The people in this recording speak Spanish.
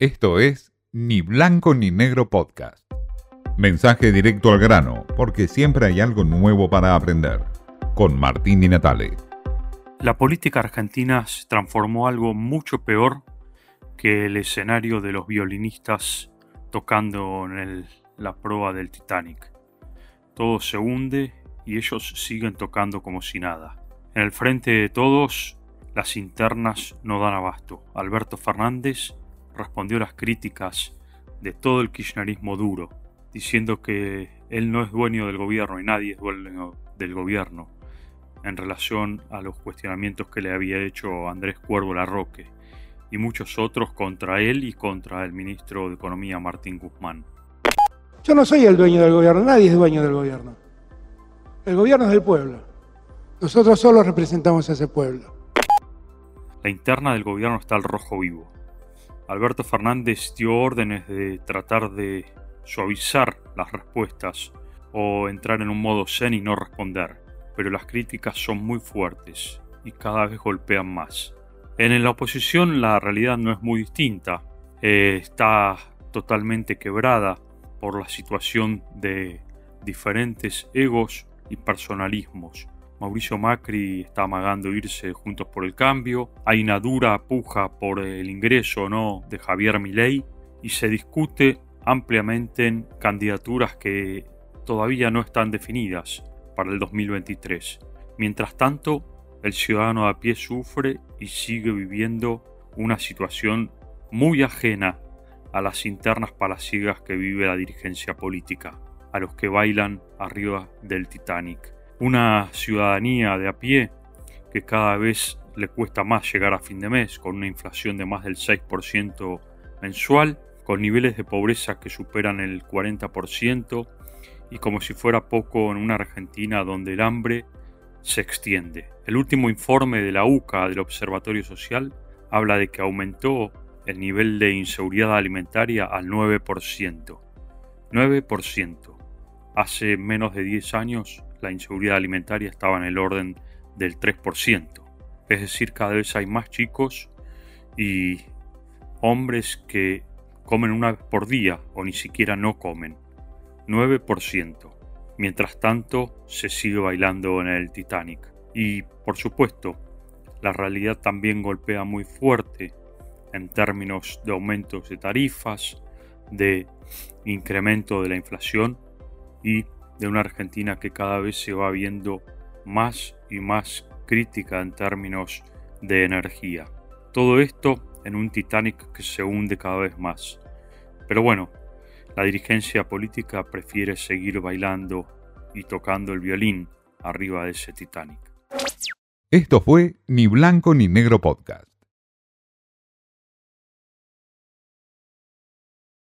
Esto es Ni Blanco ni Negro Podcast. Mensaje directo al grano, porque siempre hay algo nuevo para aprender. Con Martín Di Natale. La política argentina se transformó algo mucho peor que el escenario de los violinistas tocando en la proa del Titanic. Todo se hunde y ellos siguen tocando como si nada. En el frente de todos, las internas no dan abasto. Alberto Fernández respondió a las críticas de todo el kirchnerismo duro, diciendo que él no es dueño del gobierno y nadie es dueño del gobierno, en relación a los cuestionamientos que le había hecho Andrés Cuervo Larroque y muchos otros contra él y contra el ministro de Economía Martín Guzmán. Yo no soy el dueño del gobierno, nadie es dueño del gobierno. El gobierno es del pueblo. Nosotros solo representamos a ese pueblo. La interna del gobierno está al rojo vivo. Alberto Fernández dio órdenes de tratar de suavizar las respuestas o entrar en un modo zen y no responder, pero las críticas son muy fuertes y cada vez golpean más. En la oposición la realidad no es muy distinta, eh, está totalmente quebrada por la situación de diferentes egos y personalismos Mauricio Macri está amagando irse juntos por el cambio, hay una dura puja por el ingreso o no de Javier Milei. Y se discute ampliamente en candidaturas que todavía no están definidas para el 2023. Mientras tanto, el ciudadano a pie sufre y sigue viviendo una situación muy ajena a las internas palaciegas que vive la dirigencia política, a los que bailan arriba del Titanic una ciudadanía de a pie que cada vez le cuesta más llegar a fin de mes, con una inflación de más del 6% mensual, con niveles de pobreza que superan el 40% y como si fuera poco en una Argentina donde el hambre se extiende. El último informe de la UCA del Observatorio Social habla de que aumentó el nivel de inseguridad alimentaria al 9%. 9%. Hace menos de 10 años la inseguridad alimentaria estaba en el orden del 3%. Es decir, cada vez hay más chicos y hombres que comen una vez por día o ni siquiera no comen. 9%. Mientras tanto, se sigue bailando en el Titanic. Y, por supuesto, la realidad también golpea muy fuerte en términos de aumentos de tarifas, de incremento de la inflación y de una Argentina que cada vez se va viendo más y más crítica en términos de energía. Todo esto en un Titanic que se hunde cada vez más. Pero bueno, la dirigencia política prefiere seguir bailando y tocando el violín arriba de ese Titanic. Esto fue Ni Blanco ni Negro Podcast.